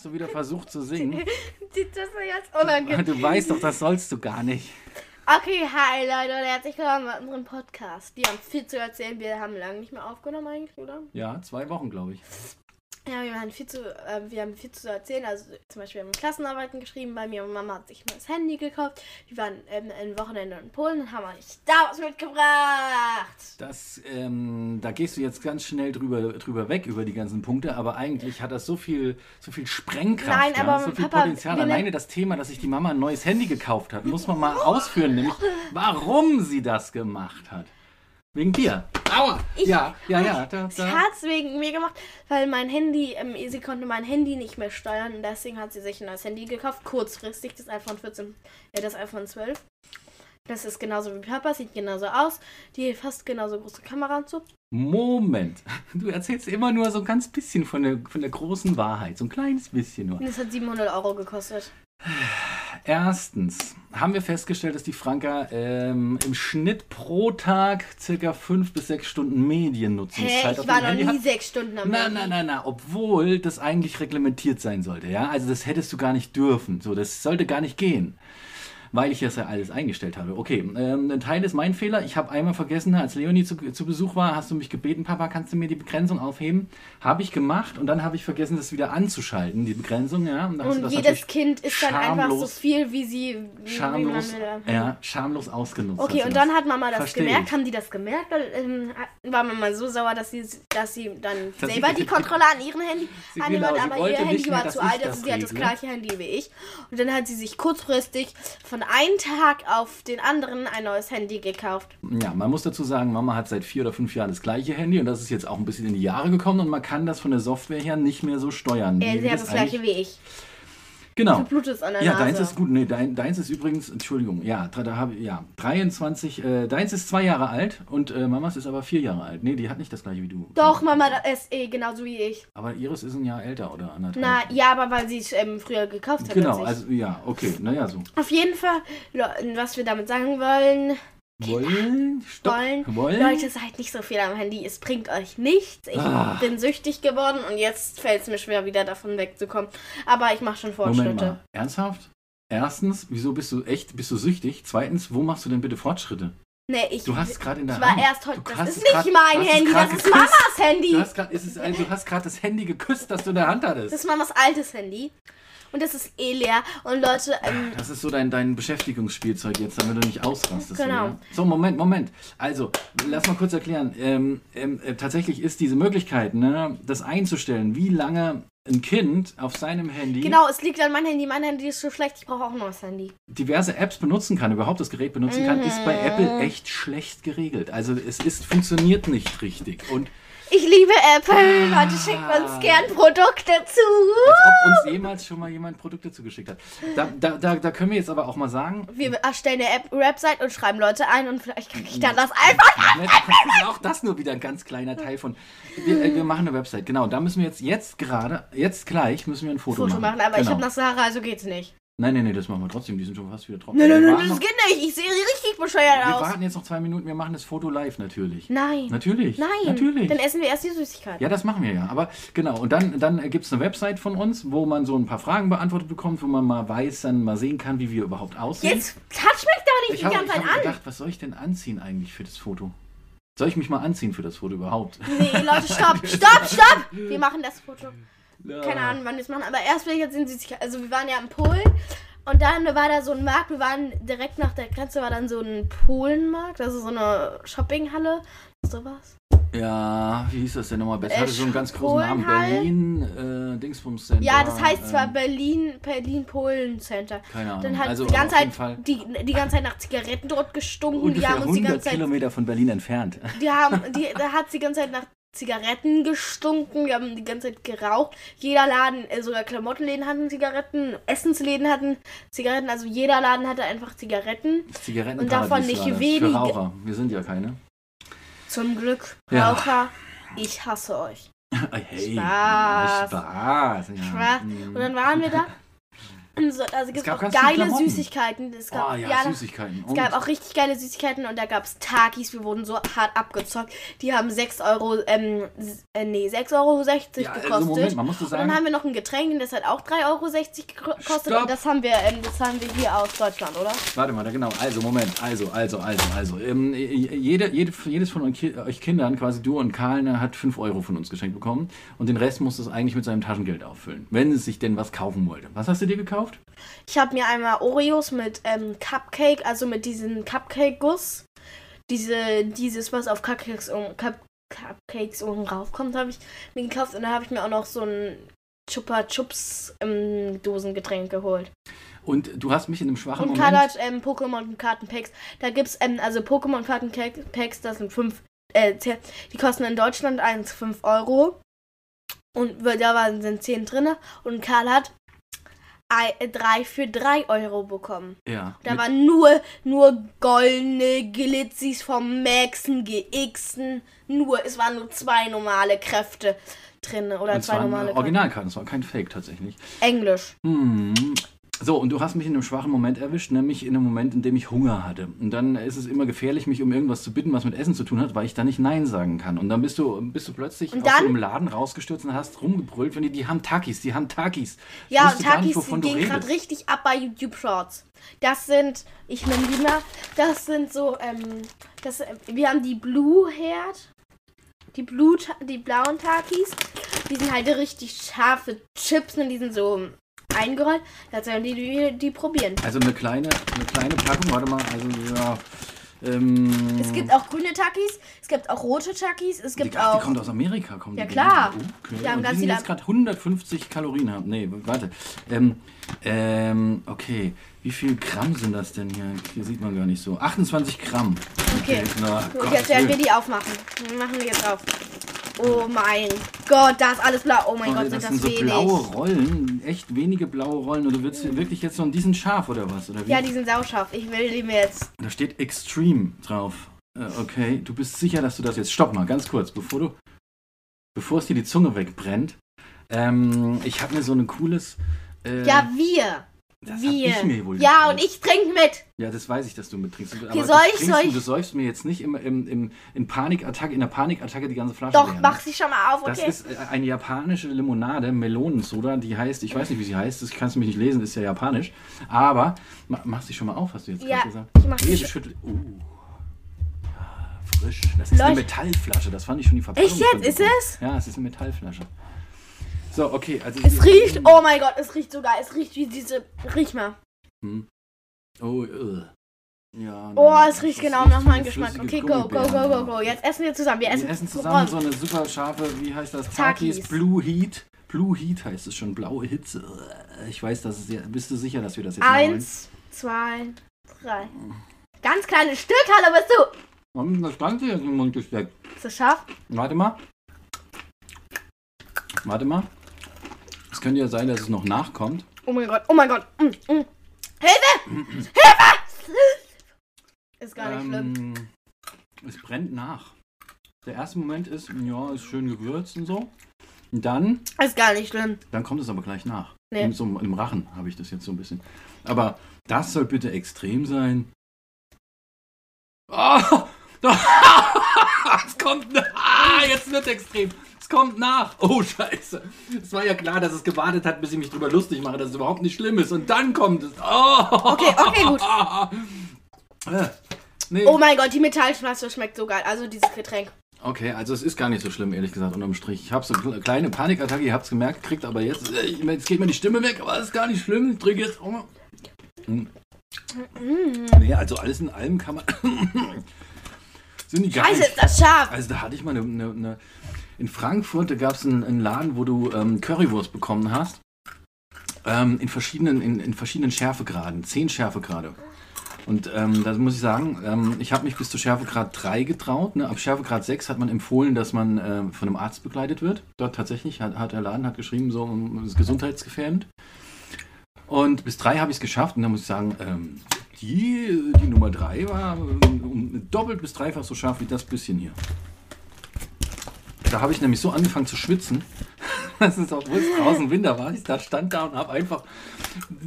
Hast du wieder versucht zu singen? Das jetzt unangenehm? Du weißt doch, das sollst du gar nicht. Okay, hi Leute und herzlich willkommen bei unserem Podcast. Wir haben viel zu erzählen. Wir haben lange nicht mehr aufgenommen eigentlich, oder? Ja, zwei Wochen, glaube ich. Ja, wir haben viel zu, äh, wir haben viel zu erzählen. Also zum Beispiel haben wir Klassenarbeiten geschrieben bei mir und Mama hat sich ein neues Handy gekauft. Wir waren ähm, ein Wochenende in Polen und haben euch da was mitgebracht. Das, ähm, da gehst du jetzt ganz schnell drüber, drüber weg über die ganzen Punkte, aber eigentlich hat das so viel, so viel Sprengkraft, Nein, ja, aber so viel Papa, Potenzial. wir Alleine das Thema, dass sich die Mama ein neues Handy gekauft hat, muss man mal ausführen, nämlich warum sie das gemacht hat. Wegen dir. Aua! Ich- ja, ja, ja. Da, Sie da. hat es wegen mir gemacht, weil mein Handy, ähm, sie konnte mein Handy nicht mehr steuern und deswegen hat sie sich ein neues Handy gekauft. Kurzfristig das iPhone 14, äh, das iPhone 12. Das ist genauso wie Papa, sieht genauso aus. Die fast genauso große Kamera und so. Moment. Du erzählst immer nur so ein ganz bisschen von der, von der großen Wahrheit. So ein kleines bisschen nur. Und das hat 700 Euro gekostet. Erstens haben wir festgestellt, dass die Franka ähm, im Schnitt pro Tag circa fünf bis sechs Stunden Mediennutzungszeit auf ich war noch Handy nie hat. sechs Stunden am Na, Handy. na, na, na, obwohl das eigentlich reglementiert sein sollte, ja. Also das hättest du gar nicht dürfen. So, das sollte gar nicht gehen. Weil ich das ja alles eingestellt habe. Okay, ähm, ein Teil ist mein Fehler. Ich habe einmal vergessen, als Leonie zu, zu Besuch war, hast du mich gebeten, Papa, kannst du mir die Begrenzung aufheben? Habe ich gemacht und dann habe ich vergessen, das wieder anzuschalten, die Begrenzung, ja. Und, Und jedes Kind ist dann einfach so viel, wie sie. Wie schamlos, will. ja, schamlos ausgenutzt. Okay, und dann hat Mama das Versteh gemerkt. ich. Haben die das gemerkt? Ähm, war Mama so sauer, dass sie, dass sie dann Dass selber die Kontrolle an ihrem Handy annimmt, genau, aber ihr Handy mehr, war zu alt, also sie hat das gleiche Handy wie ich. Und dann hat sie sich kurzfristig von einem Tag auf den anderen ein neues Handy gekauft. Ja, man muss dazu sagen, Mama hat seit vier oder fünf Jahren das gleiche Handy und das ist jetzt auch ein bisschen in die Jahre gekommen und man kann das von der Software her nicht mehr so steuern. Äh, sie hat das gleiche wie ich. Genau. Du blutest an der Ja, Nase. deins ist gut. Nee, dein, deins ist übrigens, Entschuldigung, ja, da, habe ja, 23, äh, deins ist zwei Jahre alt und äh, Mamas ist aber vier Jahre alt. Nee, die hat nicht das gleiche wie du. Doch, Mama ist eh genauso wie ich. Aber Iris ist ein Jahr älter oder anderthalb. Na, ja, aber weil sie es ähm, früher gekauft hat. Genau, also ja, okay, naja, so. Auf jeden Fall, was wir damit sagen wollen, Wollen? Stopp. wollen. Wollen? Leute, seid nicht so viel am Handy. Es bringt euch nichts. Ich Ah. bin süchtig geworden und jetzt fällt es mir schwer, wieder davon wegzukommen. Aber ich mache schon Fortschritte. Ernsthaft? Erstens, wieso bist du echt, bist du süchtig? Zweitens, wo machst du denn bitte Fortschritte? Nee, ich, Du hast gerade in der ich war Hand. erst heute. Du Das ist nicht grad- mein Handy, das ist geküsst. Mamas Handy. Du hast gerade das Handy geküsst, das du in der Hand hattest. Das ist Mamas altes Handy. Und das ist eh leer. Und Leute, ähm, Das ist so dein, dein Beschäftigungsspielzeug jetzt, damit du nicht ausrastest. Genau. Oder? So, Moment, Moment. Also, lass mal kurz erklären. Ähm, ähm, äh, tatsächlich ist diese Möglichkeit, ne, das einzustellen, wie lange ein Kind auf seinem Handy genau, es liegt an meinem Handy. Mein Handy ist so schlecht, ich brauche auch ein neues Handy. diverse Apps benutzen kann, überhaupt das Gerät benutzen kann, ist bei Mhm. Apple echt schlecht geregelt. Also es ist, funktioniert nicht richtig. Und Ich liebe Apple. Leute, schickt uns gern Produkte zu. als ob uns jemals schon mal jemand Produkte zugeschickt hat. Da, da, da, da können wir jetzt aber auch mal sagen, Wir erstellen eine App Website und schreiben Leute ein und vielleicht kriege ich dann das einfach. Das ist auch das nur wieder ein ganz kleiner Teil von. Wir, äh, wir machen eine Website, genau. Da müssen wir jetzt, jetzt gerade, jetzt gleich müssen wir ein Foto, Foto machen, aber ich genau. habe nasse Haare, also geht's nicht. Nein, nein, nein, das machen wir trotzdem. Die sind schon fast wieder trocken. Nein, nein, wir nein, das geht nicht. Ich sehe richtig bescheuert wir aus. warten jetzt noch zwei Minuten, wir machen das Foto live natürlich. Nein. Natürlich. Nein. Natürlich. Dann essen wir erst die Süßigkeit. Ja, das machen wir ja. Aber genau, und dann, dann gibt es eine Website von uns, wo man so ein paar Fragen beantwortet bekommt, wo man mal weiß, dann mal sehen kann, wie wir überhaupt aussehen. Jetzt touch mich doch nicht ich die habe ganze Zeit an. gedacht, was soll ich denn anziehen eigentlich für das Foto? Soll ich mich mal anziehen für das Foto überhaupt? Nee, Leute, stopp, stopp, stopp. Wir machen das Foto. Keine Ahnung, wann wir es machen. Aber erst will ich jetzt in Süßigkeit. Also wir waren ja in Polen. Und dann war da so ein Markt, wir waren direkt nach der Grenze, war dann so ein Polenmarkt, also so eine Shoppinghalle, sowas. Ja, wie hieß das denn nochmal? Das Äh, hatte so einen ganz großen Namen. Berlin, äh, Dingsbums Center. Ja, das heißt zwar ähm, Berlin, Berlin Polen Center. Keine Ahnung. Dann hat also die ganze Zeit die, die ganze Zeit nach Zigaretten dort gestunken. die ungefähr haben uns die 100 ganze Zeit Kilometer von Berlin entfernt. Die haben, die, da hat die ganze Zeit nach Zigaretten gestunken, die haben die ganze Zeit geraucht. Jeder Laden, äh, sogar Klamottenläden hatten Zigaretten, Essensläden hatten Zigaretten, also jeder Laden hatte einfach Zigaretten. Zigaretten Und davon nicht Für wenige. Raucher. Wir sind ja keine. Zum Glück, Ja. Raucher, ich hasse euch. Hey, Spaß. Spaß. Ja. Spaß. mm. Und dann waren wir da So, also gibt es gab auch ganz geile Klamotten. Süßigkeiten. Es gab, Oh ja, da- Süßigkeiten. Es gab auch richtig geile Süßigkeiten und da gab es Takis, wir wurden so hart abgezockt. Die haben 6 Euro, ähm, äh, nee, 6,60 Euro ja, gekostet. also Moment, man musste und dann sagen, haben wir noch ein Getränk, das hat auch 3,60 Euro gekostet. Stopp. Und das haben wir, ähm, das haben wir hier aus Deutschland, oder? Warte mal, genau. Also, Moment. Also, also, also, also. Ähm, jede, jede, jedes von euch Kindern, quasi du und Karl, ne, hat 5 Euro von uns geschenkt bekommen. Und den Rest musste es eigentlich mit seinem Taschengeld auffüllen. Wenn es sich denn was kaufen wollte. Was hast du dir gekauft? Ich habe mir einmal Oreos mit ähm, Cupcake, also mit diesem Cupcake-Guss. Diese, dieses, was auf Cupcakes, um, Cup, Cupcakes oben raufkommt, habe ich mir gekauft. Und dann habe ich mir auch noch so ein Chupa Chups ähm, Dosengetränk geholt. Und du hast mich in einem schwachen Und Moment. Karl hat ähm, Pokémon-Kartenpacks. Da gibt's, ähm, also Pokémon-Kartenpacks, das sind fünf, äh, die kosten in Deutschland 1 5 Euro. Und da waren, sind 10 drin. Und Karl hat drei für 3 Euro bekommen. Ja. Da waren nur, nur goldene Glitzis vom Maxen, GXen. Nur, es waren nur zwei normale Kräfte drin. Oder und zwei normale. Originalkarten, das war kein Fake tatsächlich. Englisch. Hm. So, und du hast mich in einem schwachen Moment erwischt, nämlich in einem Moment, in dem ich Hunger hatte. Und dann ist es immer gefährlich, mich um irgendwas zu bitten, was mit Essen zu tun hat, weil ich da nicht Nein sagen kann. Und dann bist du, bist du plötzlich aus einem Laden rausgestürzt und hast rumgebrüllt, wenn die, die haben Takis, die haben Takis. Ja, und nicht, Takis du gehen gerade richtig ab bei YouTube Shorts. Das sind, ich nenne die mal, das sind so, ähm, das, äh, wir haben die Blue Herd, die, Blue, die blauen Takis. Die sind halt richtig scharfe Chips und die sind so eingerollt. Da sollen die, die, die probieren. Also eine kleine, eine kleine Packung, warte mal, also ja. Ähm, Es gibt auch grüne Takis, es gibt auch rote Takis, es gibt die, auch. die kommt aus Amerika, kommt Ja, die klar. Okay. Die haben und ganz die sind viele- jetzt gerade 150 Kalorien haben. Nee, warte. Ähm, ähm, okay. Wie viel Gramm sind das denn hier? Hier sieht man gar nicht so. 28 Gramm. Okay. Na, Gut, Gottes jetzt werden wir die aufmachen. Machen wir jetzt auf. Oh mein Gott, da ist alles blau. Oh mein Oh, Gott, das sind das, sind so wenig. blaue Rollen, echt wenige blaue Rollen. Und du willst hier wirklich jetzt so, die sind scharf oder was? Oder wie? Ja, die sind sauscharf. Ich will die mir jetzt. Da steht Extreme drauf. Äh, okay, du bist sicher, dass du das jetzt. Stopp mal, ganz kurz, bevor du. Bevor es dir die Zunge wegbrennt. Ähm, ich habe mir so ein cooles. Äh, Ja, wir. Das wir. ich mir wohl ja, und ich trinke mit. Ja, das weiß ich, dass du mittrinkst. Aber Okay, du soll ich- trinkst soll du, ich- du säufst mir jetzt nicht im, im, im, in Panikattacke, in der Panikattacke die ganze Flasche Doch, leer, ne? mach sie schon mal auf, Das okay? ist äh, eine japanische Limonade, Melonensoda, die heißt, ich weiß nicht, wie sie heißt, das kannst du mich nicht lesen, ist ja japanisch. Aber, ma, mach sie schon mal auf, hast du jetzt Ja, gerade gesagt. ich mach sie Nee, du schüttel. Uh. Ja, frisch. Das ist eine Leucht- Metallflasche, das fand ich schon die Verpackung. Echt jetzt? Ist es? Ja, es ist eine Metallflasche. So, okay, also. Es riecht, oh mein Gott, es riecht sogar. Es riecht wie diese. Riech mal. Hm. Oh, uh. Ja, Oh, es riecht genau nach meinem Geschmack. Okay, go, go, go, go, go. Jetzt essen wir zusammen. Wir Wir essen, essen zusammen so eine super scharfe, wie heißt das? Takis. Blue Heat. Blue Heat heißt es schon, blaue Hitze. Ich weiß, dass es ja, bist du sicher, dass wir das jetzt? Eins, zwei, drei. Ganz kleines Stück, hallo, bist du? Warum das Ganze jetzt im Mund gesteckt? Ist das scharf? Warte mal. Warte mal. Es könnte ja sein, dass es noch nachkommt. Oh mein Gott, oh mein Gott. Mm, mm. Hilfe! Hilfe! Ist gar nicht schlimm. Ähm, es brennt nach. Der erste Moment ist, ja, ist schön gewürzt und so. Und dann, Ist gar nicht schlimm. dann kommt es aber gleich nach. Nee. Im, so, Im Rachen habe ich das jetzt so ein bisschen. Aber das soll bitte extrem sein. Oh, es kommt nach. Ah, jetzt wird extrem. Es kommt nach. Oh, scheiße. Es war ja klar, dass es gewartet hat, bis ich mich drüber lustig mache, dass es überhaupt nicht schlimm ist. Und dann kommt es. Oh. Okay, okay, gut. Äh, Nee. Oh mein Gott, die Metallflasche schmeckt so geil. Also dieses Getränk. Okay, also es ist gar nicht so schlimm, ehrlich gesagt, unterm Strich. Ich habe so eine kleine Panikattacke, ihr habt es gemerkt, kriegt aber jetzt, äh, jetzt geht mir die Stimme weg, aber es ist gar nicht schlimm. Ich trinke jetzt auch mal. Hm. Nee, also alles in allem kann man. sind die Scheiße, ist das scharf. Also da hatte ich mal eine. eine, eine in Frankfurt, gab es einen, einen Laden, wo du ähm, Currywurst bekommen hast. Ähm, in, verschiedenen, in, in verschiedenen Schärfegraden, zehn Schärfegrade. Und ähm, da muss ich sagen, ähm, ich habe mich bis zu Schärfegrad 3 getraut. Ne? Ab Schärfegrad 6 hat man empfohlen, dass man ähm, von einem Arzt begleitet wird. Dort tatsächlich hat, hat der Laden hat geschrieben, so um, ist gesundheitsgefährdend. Und bis 3 habe ich es geschafft und da muss ich sagen, ähm, die, die Nummer 3 war ähm, um, doppelt bis dreifach so scharf wie das bisschen hier. Da habe ich nämlich so angefangen zu schwitzen. Das ist auch Wurst draußen Winter war. Ich da stand da und habe einfach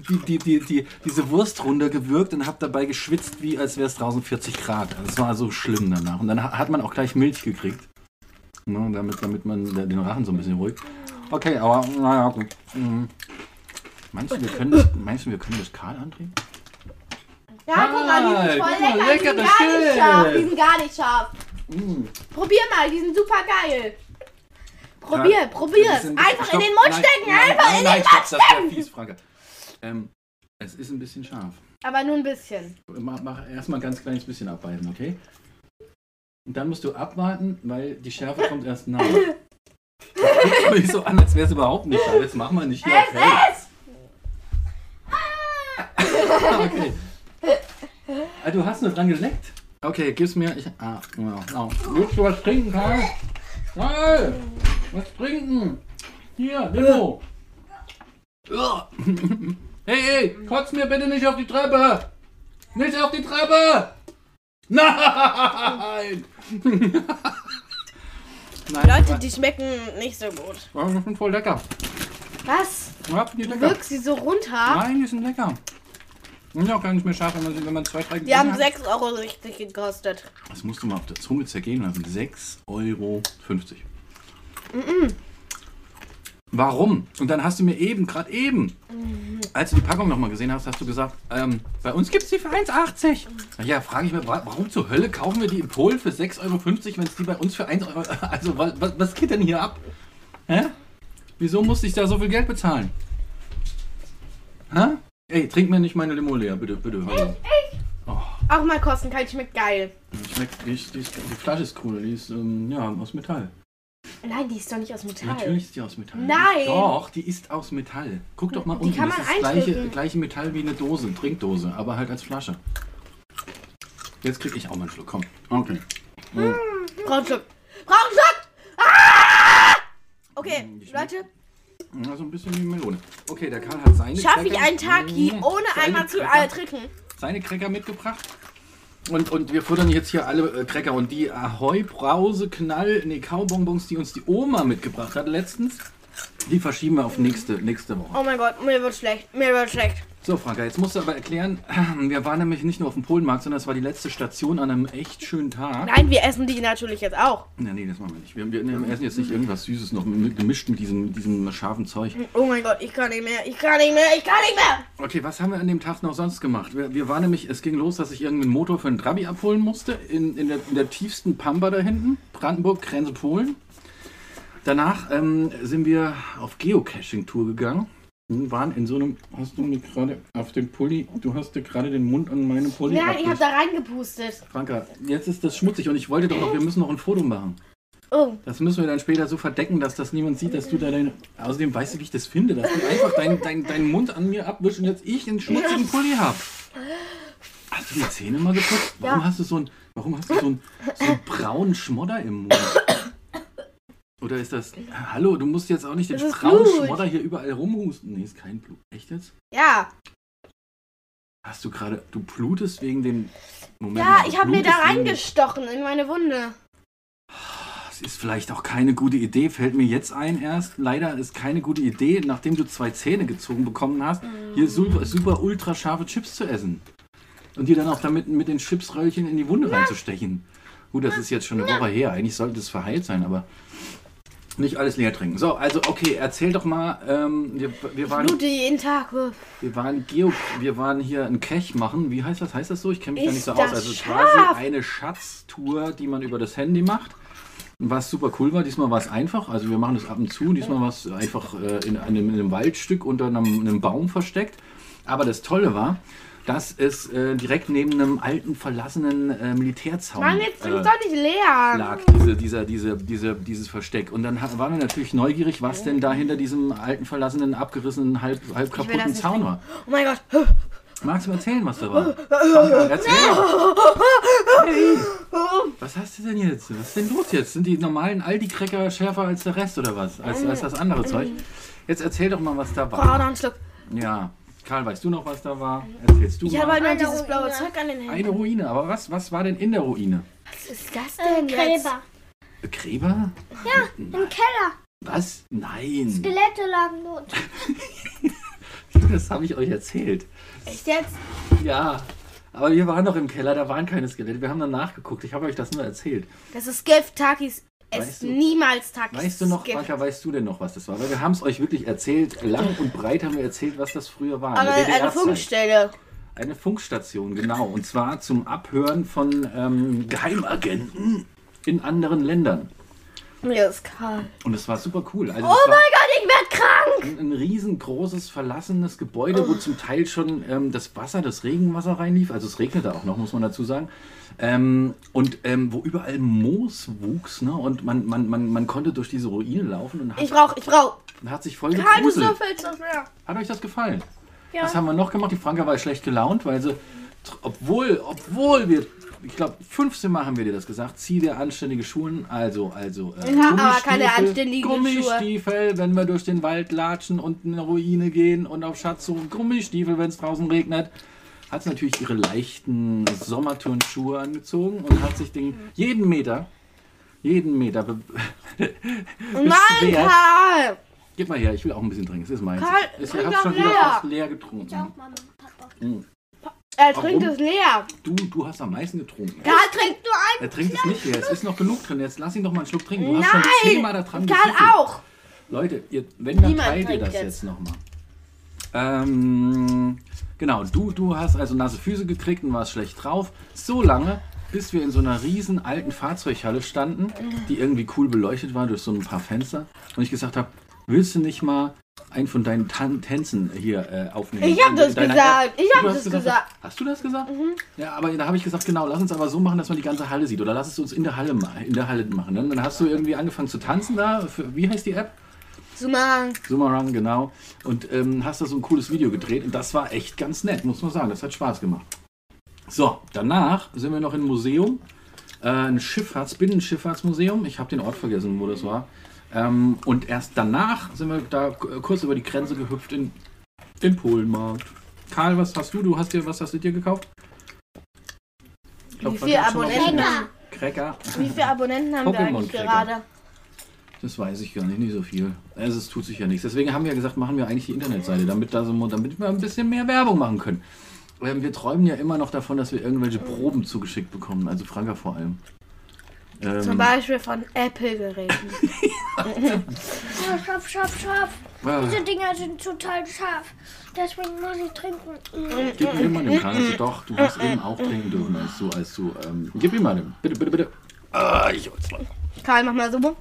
die, die, die, die, diese Wurst runtergewürgt und habe dabei geschwitzt, wie als wäre es draußen 40 Grad. Also es war so schlimm danach. Und dann hat man auch gleich Milch gekriegt. Ne, damit, damit man den Rachen so ein bisschen ruhig. Okay, aber naja, gut. Mhm. Meinst du, wir können das, meinst du, wir können das Karl andrehen? Ja, guck mal, die sind voll lecker. Die sind gar nicht scharf. Die sind gar nicht scharf. Mhm. Probier mal, die sind super geil. Probier, Ja, probier das es. ist Einfach stopp, in den Mund nein, stecken, nein, einfach nein, in den stopp, Mund das wäre stecken. fies, Franke. Ähm, es ist ein bisschen scharf. Aber nur ein bisschen. Mach, mach erstmal ein ganz kleines bisschen abbeißen, okay? Und dann musst du abwarten, weil die Schärfe kommt erst nach. Das guckt mich so an, als wäre es überhaupt nicht scharf. Jetzt machen wir nicht hier auf Hell. Okay. Ah, du hast nur dran geleckt? Okay, gib's mir. Ich, ah, ja, ja. Willst du was trinken, Karl? Karl! Was trinken? Hier, Limo. Hey, hey, kotz mir bitte nicht auf die Treppe! Nicht auf die Treppe! Nein! Nein, Leute, die schmecken nicht so gut. die sind voll lecker. Was? Ja, die lecker. Wirkst sie so runter? Nein, die sind lecker. Und auch gar nicht mehr scharf, wenn man, sie- wenn man zwei, drei Die haben hat. 6 Euro richtig gekostet. Das musst du mal auf der Zunge zergehen lassen. 6,50 Euro. Warum? Und dann hast du mir eben, gerade eben, als du die Packung nochmal gesehen hast, hast du gesagt, ähm, bei uns gibt es die für 1,80. Ja, frage ich mich, wa- warum zur Hölle kaufen wir die in Polen für 6,50 Euro, wenn es die bei uns für 1 Euro... Also, was, was, was geht denn hier ab? Hä? Wieso musste ich da so viel Geld bezahlen? Hä? Ey, trink mir nicht meine Limo leer, bitte, bitte. Hallo. Auch mal kosten kann, schmeckt geil. Die, schmeckt, die, die, Flasche ist cool, die ist ähm, ja, aus Metall. Nein, die ist doch nicht aus Metall. Natürlich ist die aus Metall. Nein. Doch, die ist aus Metall. Guck doch mal Die unten. kann das man ist gleiche, gleiche Metall wie eine Dose, Trinkdose, aber halt als Flasche. Jetzt krieg ich auch mal einen Schluck, komm. Okay. Brauch einen Schluck. Brauch einen Schluck! Ah! Okay, Hm, Leute, Ja, so ein bisschen wie Melone. Okay, der Karl hat seine schaffe ich Cracker- einen Taki Mm, ohne seine einmal zu Cracker- äh, trinken. seine Cracker mitgebracht. Und, und wir futtern jetzt hier alle äh, Cracker. Und die Ahoi Brause Knall, nee, Kaubonbons, die uns die Oma mitgebracht hat letztens, die verschieben wir auf nächste, nächste Woche. Oh mein Gott, mir wird schlecht. Mir wird schlecht. So, Franka, jetzt musst du aber erklären, wir waren nämlich nicht nur auf dem Polenmarkt, sondern es war die letzte Station an einem echt schönen Tag. Nein, wir essen die natürlich jetzt auch. Nee, nee, das machen wir nicht. Wir, wir, wir essen jetzt nicht irgendwas Süßes noch gemischt mit diesem, diesem scharfen Zeug. Oh mein Gott, ich kann nicht mehr. Ich kann nicht mehr. Ich kann nicht mehr. Okay, was haben wir an dem Tag noch sonst gemacht? Wir, wir waren nämlich, es ging los, dass ich irgendeinen Motor für einen Trabi abholen musste, in, in, der, in der tiefsten Pampa da hinten, Brandenburg, Grenze Polen. Danach ähm, sind wir auf Geocaching-Tour gegangen. und Waren in so einem, hast du mir gerade auf den Pulli, du hast dir gerade den Mund an meinem Pulli Nein, ich habe da reingepustet. Franka, jetzt ist das schmutzig und ich wollte doch noch, wir müssen noch ein Foto machen. Oh. Das müssen wir dann später so verdecken, dass das niemand sieht, dass du da deine. Außerdem weißt du, wie ich das finde, dass du einfach deinen dein, deinen Mund an mir abwischst und jetzt ich einen schmutzigen Pulli hab. Hast du die Zähne mal geputzt? Warum Ja. hast du so einen, warum hast du so einen, so einen braunen Schmodder im Mund? Oder ist das. Hallo, du musst jetzt auch nicht den Das ist braunen Blut. Schmodder hier überall rumhusten. Nee, ist kein Blut. Echt jetzt? Ja. Hast du gerade. Du blutest wegen dem. Moment. Ja, ich habe mir da reingestochen in meine Wunde. Das ist vielleicht auch keine gute Idee, fällt mir jetzt ein erst. Leider ist keine gute Idee, nachdem du zwei Zähne gezogen bekommen hast, hier super, super ultra scharfe Chips zu essen. Und dir dann auch damit mit den Chipsröllchen in die Wunde reinzustechen. Gut, das ist jetzt schon eine Woche her. Eigentlich sollte es verheilt sein, aber nicht alles leer trinken. So, also okay, erzähl doch mal. Ähm, wir, wir, waren, Blute jeden Tag. wir waren Geo, wir waren hier ein Cache machen. Wie heißt das? Heißt das so? Ich kenne mich da nicht so aus. Also scharf? quasi eine Schatztour, die man über das Handy macht. Was super cool war, diesmal war es einfach. Also wir machen das ab und zu. Diesmal war es einfach äh, in, einem, in einem Waldstück unter einem, einem Baum versteckt. Aber das Tolle war, dass es äh, direkt neben einem alten, verlassenen äh, Militärzaun Mann, jetzt äh, doch nicht leer. lag, diese, dieser, diese, diese, dieses Versteck. Und dann waren wir natürlich neugierig, was denn da hinter diesem alten, verlassenen, abgerissenen, halb, halb kaputten Zaun war. Oh mein Gott. Magst du mir erzählen, was da war? Erzähl doch. Hey, was hast du denn jetzt? Was ist denn los jetzt? Sind die normalen Aldi-Cracker schärfer als der Rest oder was? Als, als das andere Zeug? Jetzt erzähl doch mal, was da war. noch einen Schluck. Ja. Karl, weißt du noch, was da war? Erzählst du Ich habe halt Eine dieses blaue Ruine. Zeug an den Händen. Eine Ruine, aber was, was war denn in der Ruine? Was ist das Äh, denn jetzt? Gräber. Gräber? Im Keller. Was? Nein. Skelette lagen dort. Das habe ich euch erzählt. Echt jetzt? Ja. Aber wir waren doch im Keller, da waren keine Skelette. Wir haben dann nachgeguckt. Ich habe euch das nur erzählt. Das ist Gift. Takis Weißt es du- niemals Takis. Weißt du noch. Franka, weißt du denn noch, was das war? Weil wir haben es euch wirklich erzählt. Lang und breit haben wir erzählt, was das früher war. Aber eine. Funkstelle. Eine Funkstation, genau. Und zwar zum Abhören von ähm, Geheimagenten in anderen Ländern. Mir ist kalt. Und es war super cool. Also Oh mein Gott, ich werd krank! ein, ein riesengroßes, verlassenes Gebäude, wo zum Teil schon ähm, das Wasser, das Regenwasser reinlief. Also es regnete auch noch, muss man dazu sagen. Ähm, und ähm, wo überall Moos wuchs. Ne? Und man, man, man, man konnte durch diese Ruine laufen und hat, Ich brauch, ich brauch. hat sich voll gegruselt. Hat euch das gefallen? Ja. Was haben wir noch gemacht? Die Franka war schlecht gelaunt, weil sie, obwohl, obwohl wir, ich glaube, 15 Mal haben wir dir das gesagt, zieh dir anständige Schuhe, also, also, äh, hab aber keine anständigen Gummistiefel, wenn wir durch den Wald latschen und in eine Ruine gehen und auf Schatzsuche, Gummistiefel, wenn es draußen regnet. Hat sie natürlich ihre leichten Sommerturnschuhe angezogen und hat sich den, jeden Meter, jeden Meter be Nein. Karl! Gib mal her, ich will auch ein bisschen trinken. Es ist meins. Karl, ich habe schon wieder leer. fast leer getrunken. Auch Mama und Papa. Mm. Er trinkt Warum? es leer. Du, du hast am meisten getrunken. Karl trinkt nur ein. Er trinkt es nicht leer. Es ist noch genug drin. Jetzt lass ihn doch mal einen Schluck trinken. Du hast schon Nein! zehnmal da dran Karl gesucht. auch. Leute, ihr, wenn, dann Niemand teilt ihr das jetzt. jetzt, nochmal. Ähm, genau, du, du hast also nasse Füße gekriegt und warst schlecht drauf. So lange, bis wir in so einer riesen alten Fahrzeughalle standen, die irgendwie cool beleuchtet war durch so ein paar Fenster. Und ich gesagt habe, willst du nicht mal einen von deinen Tan Tänzen hier äh, aufnehmen? Ich hab In- das in deiner gesagt. Ich Du hab hast das gesagt. Mhm. Hast du das gesagt? Ja, aber da habe ich gesagt, genau, lass uns aber so machen, dass man die ganze Halle sieht. Oder lass es uns in der Halle, in der Halle machen. ne? Dann hast du irgendwie angefangen zu tanzen da. Für, wie heißt die App? Sumarang. Sumarang, genau. Und ähm, hast da so ein cooles Video gedreht. Und das war echt ganz nett, muss man sagen. Das hat Spaß gemacht. So, danach sind wir noch im Museum. Äh, ein Schifffahrts-, Binnenschifffahrtsmuseum. Ich habe den Ort vergessen, wo das war. Ähm, und erst danach sind wir da kurz über die Grenze gehüpft in den Polenmarkt. Karl, was hast du? Du hast dir, was hast du dir gekauft? Ich glaub, Wie viele? Abonnenten? Cracker. Wie viele Abonnenten haben wir eigentlich gerade? Das weiß ich gar nicht, nicht so viel. Also es tut sich ja nichts. Deswegen haben wir ja gesagt, machen wir eigentlich die Internetseite, damit, da so, damit wir ein bisschen mehr Werbung machen können. Ähm, wir träumen ja immer noch davon, dass wir irgendwelche Proben zugeschickt bekommen, also Franka vor allem. Ähm, Zum Beispiel von Apple-Geräten. Ja, scharf, scharf, scharf. ah, Diese Dinger sind total scharf. Deswegen muss ich trinken. Gib ihm mal den. Also doch, du hast eben auch trinken dürfen, als du, als du, ähm, gib ihm mal den. Bitte, bitte, bitte. Ah, ich hol's mal. Karl, mach mal so.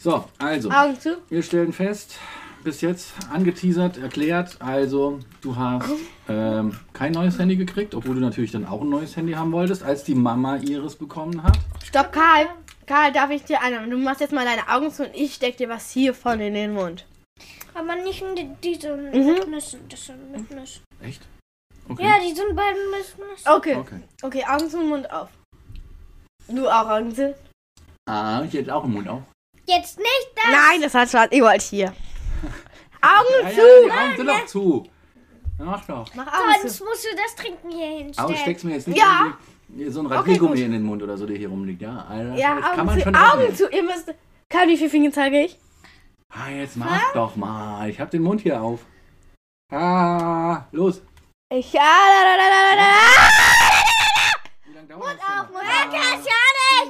So, also. Augen zu. Wir stellen fest, bis jetzt angeteasert, erklärt, also du hast ähm, kein neues Handy gekriegt, obwohl du natürlich dann auch ein neues Handy haben wolltest, als die Mama ihres bekommen hat. Stopp, Karl. Karl, darf ich dir eine? Du machst jetzt mal deine Augen zu und ich steck dir was hier von in den Mund. Aber nicht in die, diese Mhm. Nüssen. Das sind mit Nüssen. Echt? Okay. Ja, die sind beide mit Nüssen. Okay. Okay. Okay, Augen zu und Mund auf. Du auch Augen zu? Ah, ich hätte auch im Mund auf. Jetzt nicht das. Nein, das hat schon. Ich wollte hier. Augen Ja, zu. ja, die Augen sind doch zu. Ja, Mach doch. Mach Augen Sonst zu. musst du das Trinken hier Aber hinstellen. steckst mir jetzt nicht Ja. irgendwie so ein Radiergummi gut. in den Mund oder so, der hier rumliegt. Ja, Alter, Ja, das kann Augen man zu. schon Augen zu. Ihr müsst. Karl, wie viele Finger zeige ich? Ah, jetzt mach doch mal. Ich hab den Mund hier auf. Ah, los. Ich. Ja, da, da, da, da, da. Wie lange dauert das auf, denn Mund auf. Ah,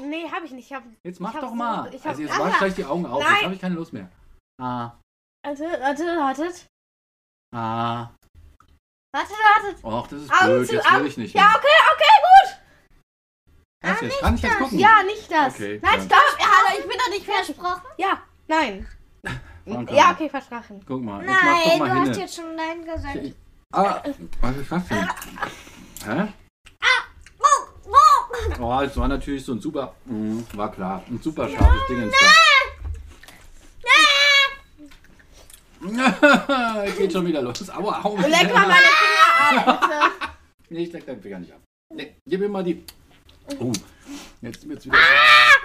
Nee, hab ich nicht. Ich hab, Jetzt mach Ich doch so- mal. ich hab- also jetzt Ah. mach gleich die Augen auf. Nein. Jetzt habe ich keine Lust mehr. Ah, warte, warte, wartet. ah. Warte, wartet. Och, das ist Augen blöd. zu. Jetzt will ich nicht Ja, mehr. okay, okay, Was jetzt? Kann ich jetzt gucken? gut. Ja, nicht das. Okay, Nein, ja. stopp. Ja, hallo, ich bin doch nicht. Versprochen? Ja, nein. Ja, okay, versprochen. Guck mal. Jetzt mach doch Nein, mal du hin. hast jetzt schon Nein gesagt. Ah, was ist das denn? Hä? Oh, oh. Oh, es war natürlich so ein super, mm, war klar, ein super scharfes Ding ins. Geht schon wieder los. Aua, au. Leck mal meine Finger ab, bitte. Nee, ich leck deinen Finger nicht ab. Nee, gib mir mal die. Oh, jetzt wird's wieder.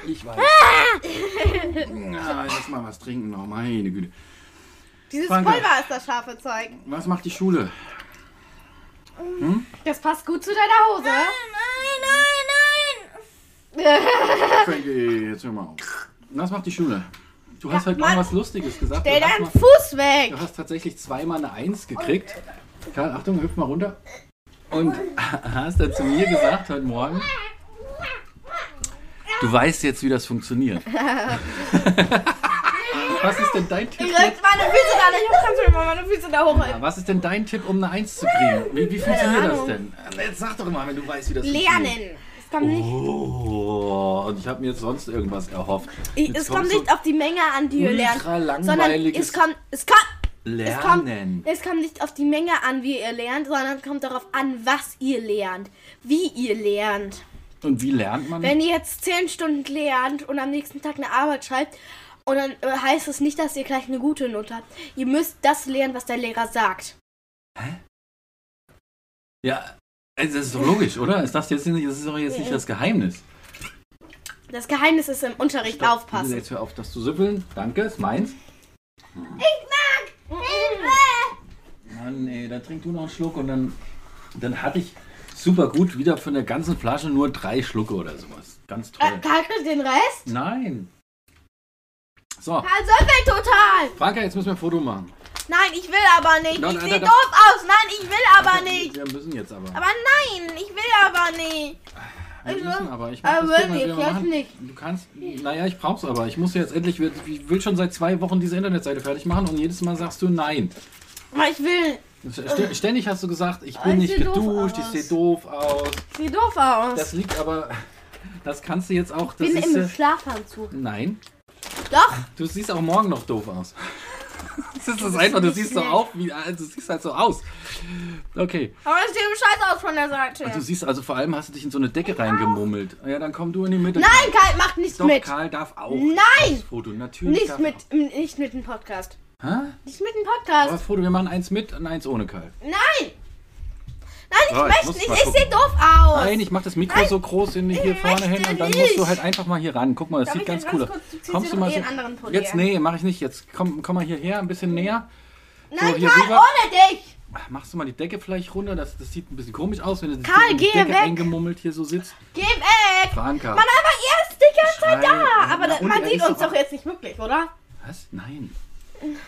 Ich weiß. Ja, jetzt mal was trinken. Oh, meine Güte. Dieses Franka. Pulver ist das scharfe Zeug. Was macht die Schule? Das passt gut zu deiner Hose. Nein, nein, nein. Frankie, jetzt hör mal auf. Was macht die Schule? Du hast Mann. Morgen was Lustiges gesagt. Stell du, hast deinen mal, Fuß weg. du hast tatsächlich zweimal eine Eins gekriegt. Karl, Achtung, hüpf mal runter. Und hast dann zu mir gesagt heute Morgen, du weißt jetzt, wie das funktioniert. was ist denn dein Tipp? Ich jetzt? meine Füße da nicht. Kannst du mir mal meine Füße da hochhalten? Was ist denn dein Tipp, um eine Eins zu kriegen? Wie, wie funktioniert das denn? Jetzt sag doch mal, wenn du weißt, wie das funktioniert. Lernen. Kommt nicht, Oh, und ich habe mir jetzt sonst irgendwas erhofft. ich, es kommt kommst nicht auf die Menge an, die ihr lernt. Sondern es kommt, es kommt, es kommt, Lernen. es kommt nicht auf die Menge an, wie ihr lernt, sondern es kommt darauf an, was ihr lernt. Wie ihr lernt. Und wie lernt man? Wenn ihr jetzt 10 Stunden lernt und am nächsten Tag eine Arbeit schreibt, und dann äh, heißt es nicht, dass ihr gleich eine gute Note habt. Ihr müsst das lernen, was der Lehrer sagt. Ja, also das ist doch logisch, oder? Ist das jetzt nicht, das ist doch jetzt nicht das Geheimnis. Das Geheimnis ist im Unterricht Stopp. aufpassen. Jetzt hör auf, das zu süppeln. Danke, ist meins. Mann, ey, dann trink du noch einen Schluck und dann, dann hatte ich super gut wieder von der ganzen Flasche nur drei Schlucke oder sowas. Ganz Äh, toll. Karl kriegt den Rest? Nein. So, Karl söffelt total. Franka, jetzt müssen wir ein Foto machen. Nein, ich will aber nicht. Nein, Ich sehe doof aus. Nein, ich will aber nicht. Wir müssen jetzt aber. Aber nein, ich will aber nicht. Wir ich müssen aber. Ich aber das, mal, wirklich, wie wir jetzt nicht. Du kannst. Naja, ich brauch's aber. Ich muss jetzt endlich. Ich will schon seit zwei Wochen diese Internetseite fertig machen und jedes Mal sagst du nein. Aber ich will. St- Ständig hast du gesagt, ich bin ich nicht geduscht, ich sehe doof aus. Sieht doof aus. Das liegt aber. Das kannst du jetzt auch. Das bin im äh, Schlafanzug. Nein. Doch. Du siehst auch morgen noch doof aus. Das ist das einfach, du siehst so auf, wie, also, du siehst halt so aus. Okay. Aber es sieht scheiße aus von der Seite. Du siehst also vor allem hast du dich in so eine Decke reingemummelt. Ja, dann komm du in die Mitte. Nein, Karl, macht nicht Doch, mit. Karl darf auch. Nein! Das Foto, natürlich. Nicht mit, Auch. nicht mit dem Podcast. Hä? Nicht mit dem Aber Podcast. Foto, wir machen eins mit und eins ohne Karl. Nein! Nein, ich So, ich möchte muss nicht. Ich sehe doof aus. Nein, ich mach das Mikro Nein. so groß in, hier Ich vorne hin und dann nicht. musst du halt einfach mal hier ran. Guck mal, das Darf sieht ich ganz cool aus. Kommst du mal so, Jetzt, nee, mach ich nicht. Jetzt komm, komm mal hierher, ein bisschen näher. Nein, hier Karl, rüber. ohne dich. Ach, Machst du mal die Decke vielleicht runter? Das, das sieht ein bisschen komisch aus, wenn du Karl, in die Decke weg. eingemummelt hier so sitzt. Geh weg. Franka. Mann, aber ihr ist die ganze Zeit da. Aber Na, man er sieht uns doch- doch jetzt nicht wirklich, oder? Was? Nein.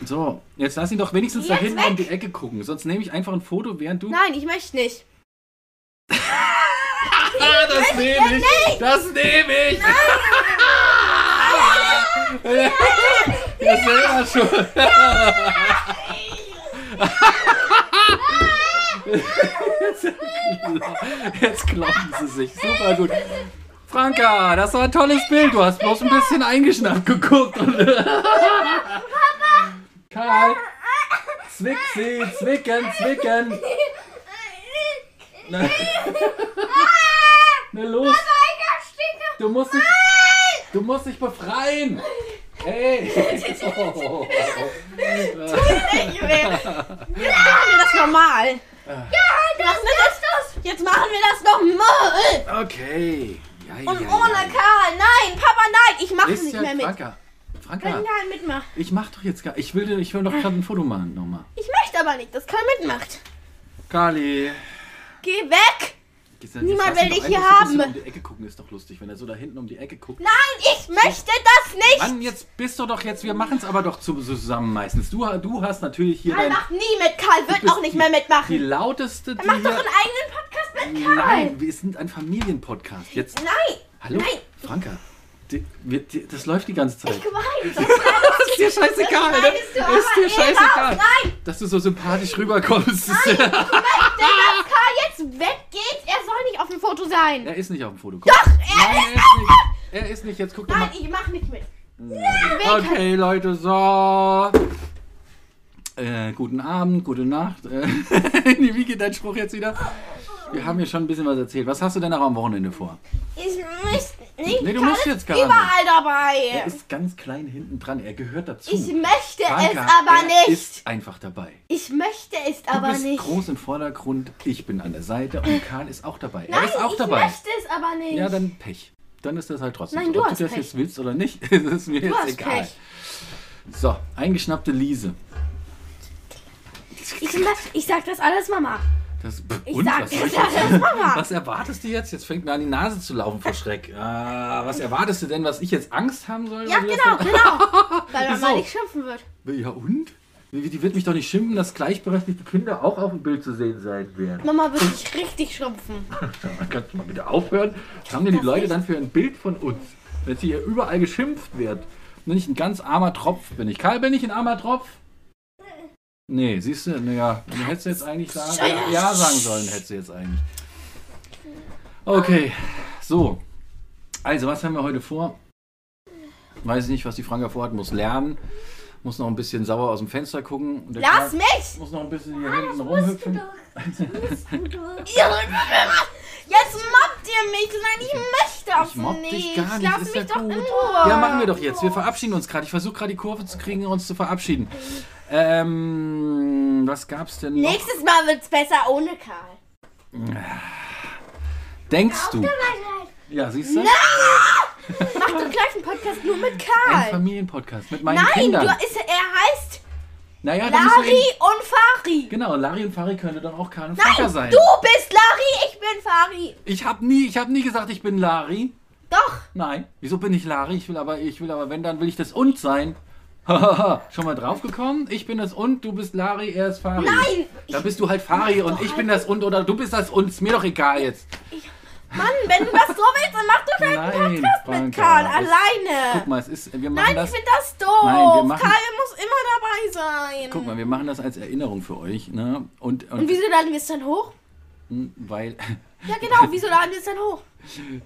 So, jetzt lass ihn doch wenigstens da hinten um die Ecke gucken. Sonst nehme ich einfach ein Foto, während du. Nein, ich möchte nicht. Das nehme ich! Das nehme ich! Ja, selber schon. Jetzt kloppen sie sich. Super gut. Franka, das war ein tolles Bild. Du hast bloß ein bisschen eingeschnappt geguckt. Karl, zwick sie, zwicken, zwicken. Na, na los. Du musst dich, du musst dich befreien. Hey. Oh. Ich will. Jetzt machen wir das normal. Ja, machen wir das. Jetzt machen wir das normal. Okay. Ja, Und ja, ohne ja. Karl. Nein, Papa, nein. Ich mache Ist nicht ja mehr mit. Franka. Wenn Franka, Karl mitmacht. ich mach doch jetzt gar. Ich will, ich will doch gerade ein Foto machen nochmal. Ich möchte aber nicht, dass Karl mitmacht. Kali. Geh weg. Jetzt Niemand will doch dich hier ein haben. Um die Ecke gucken ist doch lustig, wenn er so da hinten um die Ecke guckt. Nein, ich möchte das nicht. Mann, jetzt bist du doch jetzt. Wir machen es aber doch zu- zusammen meistens. Du, du hast natürlich hier Karl dein, macht nie mit. Karl wird auch nicht die- mehr die mitmachen. lauteste, die Er macht doch hier. einen eigenen Podcast mit Karl. Nein, wir sind ein Familienpodcast. Jetzt. Nein. Hallo? Nein. Franka. Die, wir, die, das läuft die ganze Zeit. Ich weiß. ist dir scheißegal, ne? schneidest du Ist dir scheißegal. raus. Nein. Dass du so sympathisch rüberkommst. Denn dass Karl jetzt weggeht, er soll nicht auf dem Foto sein. er ist nicht auf dem Foto. Guck. Doch, er Nein, ist er ist nicht. Er ist nicht. Jetzt guck doch Nein, mal. ich mach nicht mit. Ich will Karl. Okay, Leute, so. Äh, guten Abend, gute Nacht. Äh, wie geht dein Spruch jetzt wieder? Wir haben hier schon ein bisschen was erzählt. Was hast du denn noch am Wochenende vor? Ich möchte nicht. Nee, du musst jetzt gar nicht. überall dabei. Er ist ganz klein hinten dran. Er gehört dazu. ich möchte Franka, es aber er nicht. ist einfach dabei. Ich möchte es Du aber bist nicht. groß im Vordergrund, ich bin an der Seite und Karl ist auch dabei. Nein, er ist auch ich dabei. möchte es aber nicht. Ja, dann Pech. Dann ist das halt trotzdem Nein, so. du Ob hast du das Pech. jetzt willst oder nicht, ist mir jetzt hast egal. Pech. So, eingeschnappte Liese. ich, ich sag das alles Mama. Das, Ich und, sag, was, das was erwartest du jetzt? Jetzt fängt mir an die Nase zu laufen vor Schreck. Ah, was erwartest du denn, was ich jetzt Angst haben soll? Ja, genau, genau. Weil Mama Wieso? nicht schimpfen wird. Ja und? Die wird mich doch nicht schimpfen, dass gleichberechtigte Kinder auch auf dem Bild zu sehen sein werden. Mama wird dich richtig schimpfen. Kannst du mal bitte aufhören? Was haben denn die Leute nicht. dann für ein Bild von uns? Wenn sie hier überall geschimpft wird. Bin ich ein ganz armer Tropf? Bin ich Karl, bin ich ein armer Tropf? Nee, siehst du, naja, du hättest jetzt eigentlich sagen, ja, ja sagen sollen, hättest du jetzt eigentlich. Okay, so. Also, was haben wir heute vor? Weiß ich nicht, was die Franka vorhat, muss lernen, muss noch ein bisschen sauer aus dem Fenster gucken. Der Lass Karl mich! Muss noch ein bisschen hier hinten rumhüpfen. Jetzt mobbt ihr mich. Nein, ich möchte auch Ich mobb nicht. dich gar nicht, Lass ist mich ja doch gut. Ruhe. Ja, machen wir doch jetzt. Wir verabschieden uns gerade. Ich versuche gerade die Kurve zu kriegen, uns zu verabschieden. Ähm, was gab's denn noch? Nächstes Mal wird's besser ohne Karl. Denkst du? Ja, siehst du? Mach doch gleich einen Podcast nur mit Ein Karl. Familienpodcast mit meinen Nein, Kindern. ist, er heißt naja, Lari eben- und Fari. Genau, Larry und Fari könnte doch auch Karl und Nein, sein. du bist Lari, ich bin Fari. Ich habe nie, ich habe nie gesagt, ich bin Larry. Doch. Nein, wieso bin ich Larry? Ich will aber, ich will aber, wenn dann will ich das und sein. Hahaha, schon mal draufgekommen? Ich bin das und, du bist Larry, er ist Fari. Nein. Dann bist du halt Fari und ich bin das und oder du bist das und. Ist mir doch egal jetzt. Mann, wenn du das so willst, dann mach doch einen Nein, Podcast mit Franka, Karl es- alleine. Guck mal, es ist, wir machen Nein, das. ich finde das doof. Nein, wir machen- Karl muss immer dabei sein. Guck mal, wir machen das als Erinnerung für euch, ne? Und, und, Und wieso laden wir es dann hoch? weil, Ja, genau, wieso laden wir es dann hoch?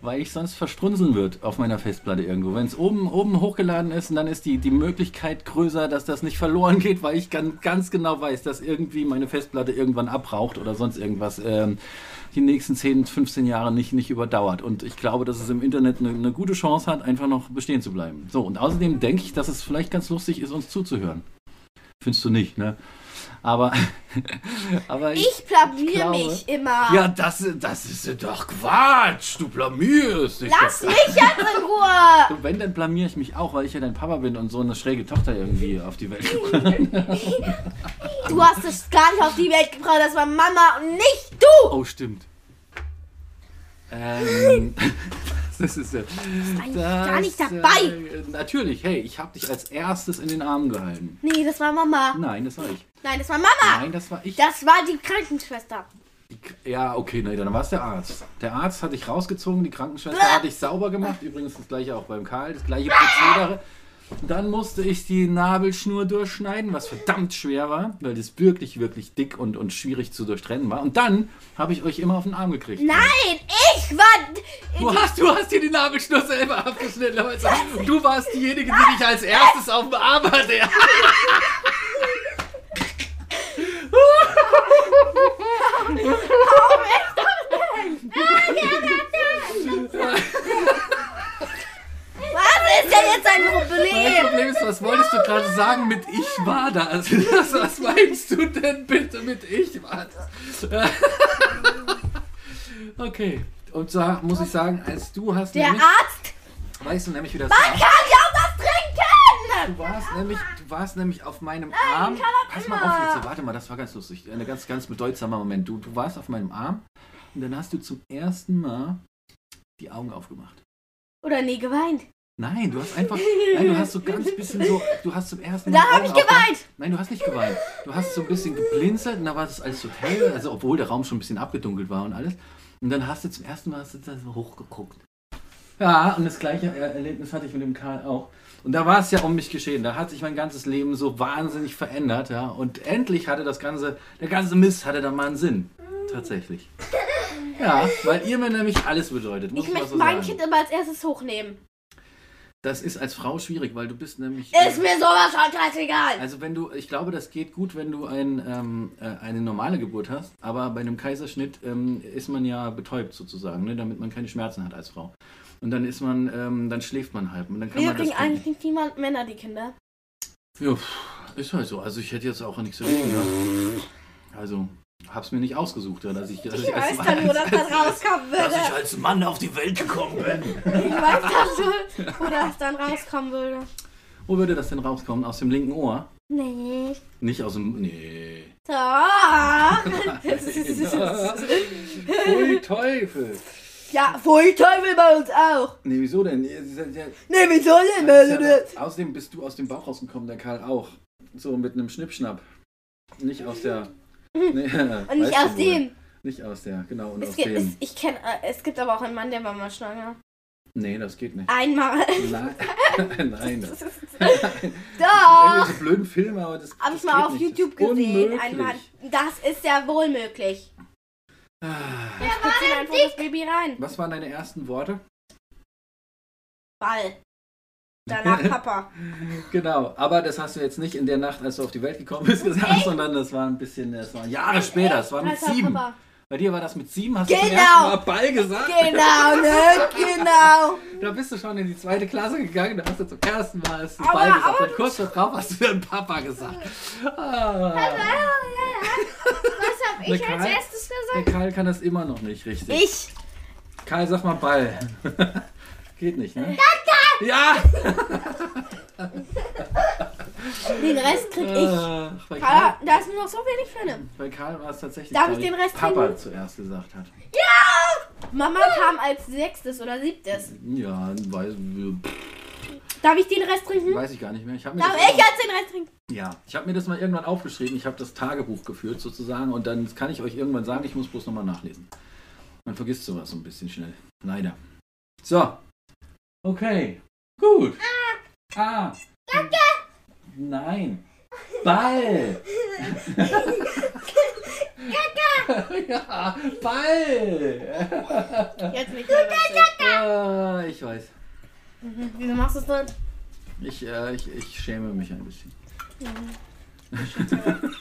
weil ich sonst verstrunzeln wird auf meiner Festplatte irgendwo. Wenn es oben, oben hochgeladen ist, dann ist die, die Möglichkeit größer, dass das nicht verloren geht, weil ich ganz, ganz genau weiß, dass irgendwie meine Festplatte irgendwann abraucht oder sonst irgendwas ähm, die nächsten 10, 15 Jahre nicht, nicht überdauert. Und ich glaube, dass es im Internet eine, eine gute Chance hat, einfach noch bestehen zu bleiben. So, und außerdem denke ich, dass es vielleicht ganz lustig ist, uns zuzuhören. Findest du nicht, ne? Aber, aber Ich blamier glaube- mich immer. ja, das, das ist doch Quatsch. Du blamierst dich. Lass mich jetzt in Ruhe. Du, Wenn, dann blamier ich mich auch, weil ich ja dein Papa bin und so eine schräge Tochter irgendwie auf die Welt gebracht. Du hast es gar nicht auf die Welt gebracht. Das war Mama und nicht du. Oh, stimmt. Ähm, das ist ja. eigentlich gar nicht dabei. Äh, natürlich, hey, ich habe dich als erstes in den Arm gehalten. Nee, das war Mama. Nein, das war ich. Nein, das war Mama. Nein, das war ich. Das war die Krankenschwester. Ja, okay, nee, dann war es der Arzt. Der Arzt hat dich rausgezogen, die Krankenschwester hat dich sauber gemacht. Übrigens das gleiche auch beim Karl, das gleiche Prozedere. Dann musste ich die Nabelschnur durchschneiden, was verdammt schwer war, weil das wirklich, wirklich dick und, und schwierig zu durchtrennen war. Und dann habe ich euch immer auf den Arm gekriegt. Nein, ich war. Du hast, du hast dir die Nabelschnur selber abgeschnitten, Leute. Du warst diejenige, die dich als erstes auf dem Arm hatte. Was ist denn jetzt ein Mein Problem? Problem ist, was wolltest du gerade sagen mit ich war da? Also, das, was meinst du denn bitte mit ich war das? okay. Und zwar muss ich sagen, als du hast Der nämlich, Arzt weißt du nämlich, wie das kann war? ja. Du warst nämlich, du warst nämlich auf meinem Arm. Pass mal auf jetzt, warte mal, das war ganz lustig. Ein ganz, ganz bedeutsamer Moment. Du, du warst auf meinem Arm und dann hast du zum ersten Mal die Augen aufgemacht. Oder nee, geweint. Nein, du hast einfach, nein, du hast so ganz bisschen so, du hast zum ersten Mal. Da die hab Augen ich geweint. Nein, du hast nicht geweint. Du hast so ein bisschen geblinzelt und da war das alles so hell, also obwohl der Raum schon ein bisschen abgedunkelt war und alles. Und dann hast du zum ersten Mal hast du hochgeguckt. Ja, und das gleiche Er- Erlebnis hatte ich mit dem Karl auch. Und da war es ja um mich geschehen. Da hat sich mein ganzes Leben so wahnsinnig verändert, ja. Und endlich hatte das ganze, der ganze Mist hatte dann mal einen Sinn. Tatsächlich. Ja, weil ihr mir nämlich alles bedeutet. Muss Ich möchte so mein sagen. Kind immer als erstes hochnehmen. Das ist als Frau schwierig, weil du bist nämlich. Ist mir sowas von scheißegal. Also wenn du, ich glaube, das geht gut, wenn du ein, ähm, äh, eine normale Geburt hast, aber bei einem Kaiserschnitt ähm, ist man ja betäubt sozusagen, ne, damit man keine Schmerzen hat als Frau. Und dann ist man, ähm, dann schläft man halb und dann kann Wieso man das. kriegen eigentlich nicht niemand Männer die Kinder? Ja, ist halt so. Also ich hätte jetzt auch nichts dagegen gehabt. Also hab's mir nicht ausgesucht, ja, dass ich, dass Ich weiß als, dann, wo das dann rauskommen dass ich würde. als Mann auf die Welt gekommen bin. Ich weiß dann schon, wo das dann rauskommen würde. Wo würde das denn rauskommen? Aus dem linken Ohr? Nee. Nicht aus dem. Nee. Doch. Pfui Teufel. Ja, voll Teufel bei uns auch. Nee, wieso denn? Nee, wieso denn? Das ja das- Außerdem bist du aus dem Bauch rausgekommen, der Karl auch. So mit einem Schnippschnapp. Nicht aus der. Nee, Und nicht aus dem. Nicht aus der, genau, und Es aus gibt, es, dem. ich kenn, äh, es gibt aber auch einen Mann, der war mal schwanger. Nee, das geht nicht. Einmal. Nein, nein. Das Doch. irgendwelche blöden Filme, aber das. Hab das ich mal auf nicht. YouTube Das gesehen. Einmal. Das ist ja wohl möglich. Ah, Dann spritzt einfach das Baby rein. Was waren deine ersten Worte? Ball. Danach Papa. Genau, aber das hast du jetzt nicht in der Nacht, als du auf die Welt gekommen bist, gesagt, sondern das war ein bisschen, das war Jahre später, das war mit Alter, sieben. Papa. Bei dir war das mit sieben, hast du Genau. zum ersten Mal Ball gesagt? Genau, ne? Genau. Da bist du schon in die zweite Klasse gegangen, da hast du zum ersten Mal hast du Aber- Ball gesagt aber und kurz darauf hast du dann Papa gesagt. Ah, Was hab ich Der als Karl- erstes der gesagt? Karl kann das immer noch nicht richtig. Ich. Karl, sag mal Ball. Geht nicht, ne? Ja! Den Rest krieg ich. Ach, bei, Karl, Karl, da ist nur noch so wenig drin. bei Karl war es tatsächlich, Darf ich den Rest Papa trinken? zuerst gesagt hat. Mama kam als sechstes oder siebtes. Ja, weiß, Darf ich den Rest trinken? weiß ich gar nicht mehr. Ich habe mir, Darf das ich irgendwann- jetzt den Rest trinken? ja, ich hab mir das mal irgendwann aufgeschrieben. Ich habe das Tagebuch geführt sozusagen und dann kann ich euch irgendwann sagen, ich muss bloß nochmal nachlesen. Man vergisst sowas so ein bisschen schnell. Leider. So. Okay. Gut. Ah. Nein. Ball. ja, Ball. Jetzt nicht mehr lustig. Ah, ich weiß. Wieso machst du es dann? Ich, äh, ich, ich schäme mich ein bisschen.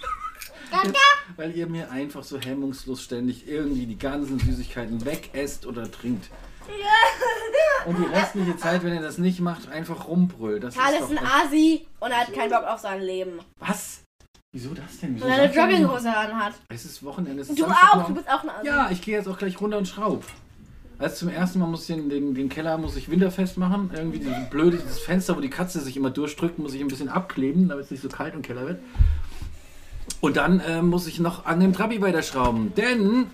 Weil ihr mir einfach so hemmungslos ständig irgendwie die ganzen Süßigkeiten wegesst oder trinkt. Und die restliche Zeit, wenn ihr das nicht macht, einfach rumbrüllt. Das Karl ist ist ein Asi und er hat keinen Bock auf sein Leben. Was? Wieso das denn? Wieso Und er eine Jogginghose anhat. Es ist Wochenende. Es ist Du auch, du bist auch ein Asi. Ja, ich gehe jetzt auch gleich runter und schraub. Also zum ersten Mal muss ich den, den, Keller muss ich winterfest machen. Irgendwie dieses blöde dieses Fenster, wo die Katze sich immer durchdrückt, muss ich ein bisschen abkleben, damit es nicht so kalt im Keller wird. Und dann äh, muss ich noch an dem Trabi weiterschrauben, denn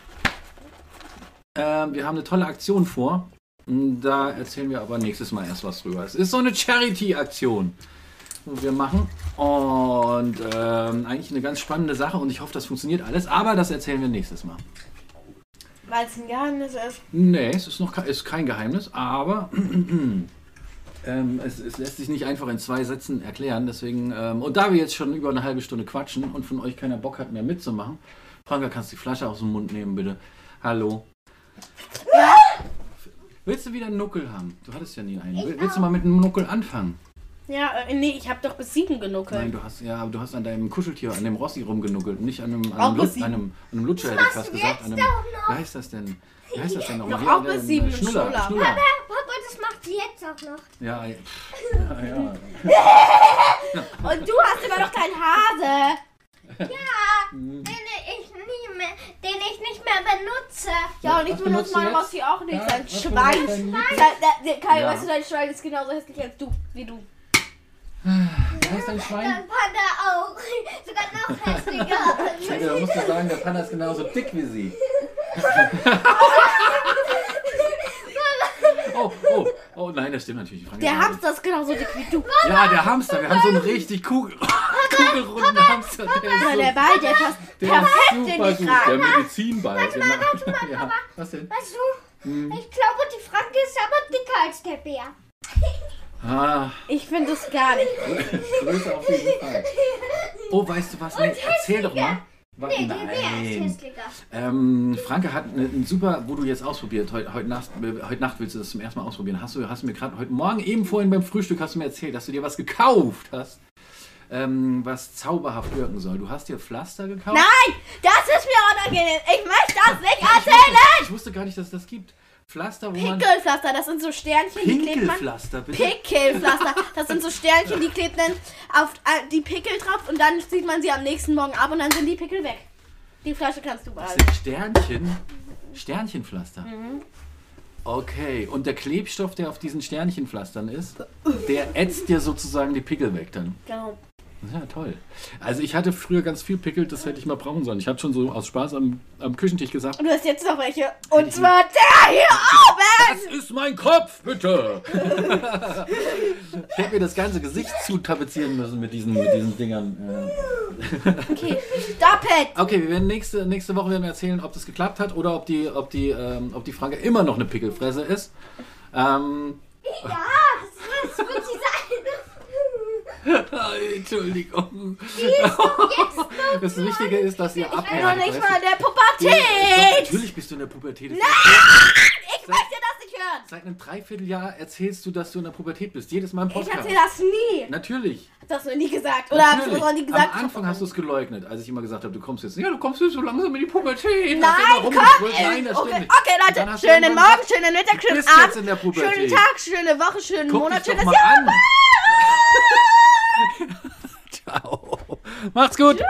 ähm, wir haben eine tolle Aktion vor. Da erzählen wir aber nächstes Mal erst was drüber. Es ist so eine Charity-Aktion, wo wir machen. Und ähm, eigentlich eine ganz spannende Sache und ich hoffe, das funktioniert alles. Aber das erzählen wir nächstes Mal. Weil es ein Geheimnis ist. Nee, es ist noch ke- ist kein Geheimnis, aber ähm, es, es lässt sich nicht einfach in zwei Sätzen erklären. Deswegen, ähm, und da wir jetzt schon über eine halbe Stunde quatschen und von euch keiner Bock hat mehr mitzumachen, Franka, kannst du die Flasche aus dem Mund nehmen, bitte? Hallo. Willst du wieder einen Nuckel haben? Du hattest ja nie einen. Will- Willst du mal mit einem Nuckel anfangen? Ja, äh, nee, ich habe doch bis sieben genuckelt. Nein, du hast ja, aber du hast an deinem Kuscheltier, an dem Rossi rumgenuckelt, nicht an einem, an einem, sieben. an einem, an Lutscher, hätte ich fast gesagt. An einem, wie heißt das denn? Wie heißt das denn? Noch Hier, auch bis sieben, Schnuller, Schnuller. Schnuller. Papa, das macht sie jetzt auch noch. Ja, ja, ja, ja. Und du hast immer noch deinen Hase. Den ich nie mehr, den ich nicht mehr benutze. Ja, und ich benutze benutzt du mein jetzt? Rossi auch nicht. Ja, Sein was Schwein. dein Ja. weißt du, dein Schwein ist genauso hässlich als du, wie du. Wie heißt dein Schwein? Dein Panda auch. Sogar noch hässlicher. Schäde, da musst du sagen, der Panda ist genauso dick wie sie. oh, oh, oh nein, das stimmt natürlich. Frank. Der Hamster ist genauso dick wie du. Ja, der Hamster. Wir haben so einen richtig Kugel kugelrunden Hamster. Der ist, Ja, so, der Ball, der passt der perfekt ist in super die gut. Frage. Der Medizinball. Den macht- ja, was denn? Weißt du, ich glaube, die Franke ist aber dicker als der Bär. Ah, Ich finde es gar nicht. Größe auf jeden Fall. Oh, weißt du was? Nee, erzähl doch mal. Nee, der Bär ist Nein. Ähm, Franke hat ein super, wo du jetzt ausprobiert, heute, heute, Nacht, äh, heute Nacht willst du das zum ersten Mal ausprobieren. Hast du, hast du mir gerade heute Morgen eben vorhin beim Frühstück hast du mir erzählt, dass du dir was gekauft hast, ähm, was zauberhaft wirken soll. Du hast dir Pflaster gekauft? Nein, das ist mir unangenehm. Ich möchte das nicht erzählen. Ich wusste gar nicht, dass es das gibt. Pflaster, wo man... Pickelpflaster, das sind so Sternchen, die klebt man. Pinkelpflaster, bitte. Pickelpflaster, das sind so Sternchen, die klebt dann auf äh, die Pickel drauf und dann zieht man sie am nächsten Morgen ab und dann sind die Pickel weg. Die Flasche kannst du Das behalten. sind Sternchen. Sternchenpflaster. Mhm. Okay, und der Klebstoff, der auf diesen Sternchenpflastern ist, der ätzt dir sozusagen die Pickel weg dann. Genau. Ja, toll. Also ich hatte früher ganz viel Pickel, das hätte ich mal brauchen sollen. Ich habe schon so aus Spaß am, am Küchentisch gesagt, Und du hast jetzt noch welche. Und zwar der hier oben. das ist mein Kopf, bitte! ich hätte mir das ganze Gesicht zutapezieren müssen mit diesen, mit diesen Dingern. Okay, stop it. Okay, wir werden nächste, nächste Woche werden wir erzählen, ob das geklappt hat oder ob die, ob die, ähm, ob die Frage immer noch eine Pickelfresse ist. Ähm, Ja, das sie sein. Entschuldigung. Das Wichtige ist, dass ihr Ich bin noch nicht mal in der Pubertät. Natürlich bist du in der Pubertät. Ich möchte das nicht hören. Seit einem Dreivierteljahr erzählst du, dass du in der Pubertät bist. Jedes Mal im Ich Podcast. erzähle das nie. Natürlich. Das hast du nie gesagt. Oder hast du das noch nie gesagt? Am Anfang hast du es geleugnet, als ich immer gesagt habe, du kommst jetzt. Ja, du kommst jetzt so langsam in die Pubertät. Nein, komm! Nein, das okay, stimmt nicht. okay, Leute. Schönen Morgen, schönen Mittag, schönen Abend. Schönen Tag, schöne Woche, schönen Monat, schönes Jahr. Macht's gut.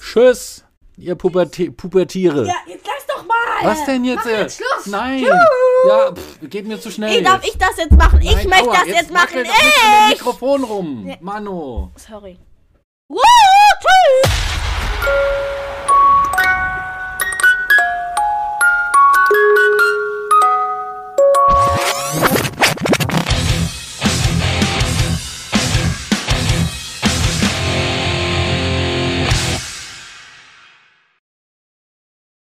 Tschüss. Ihr Pubertä Pubertiere. Ja, jetzt lass doch mal. Was denn jetzt? Mach jetzt Schluss. Nein. Tschüss. Ja, pf, geht mir zu schnell. Ey, darf jetzt. ich das jetzt machen? Ich Nein, möchte aua, das jetzt machen. an dem Ich. Mikrofon rum. Mano. Sorry. Woo, tschüss.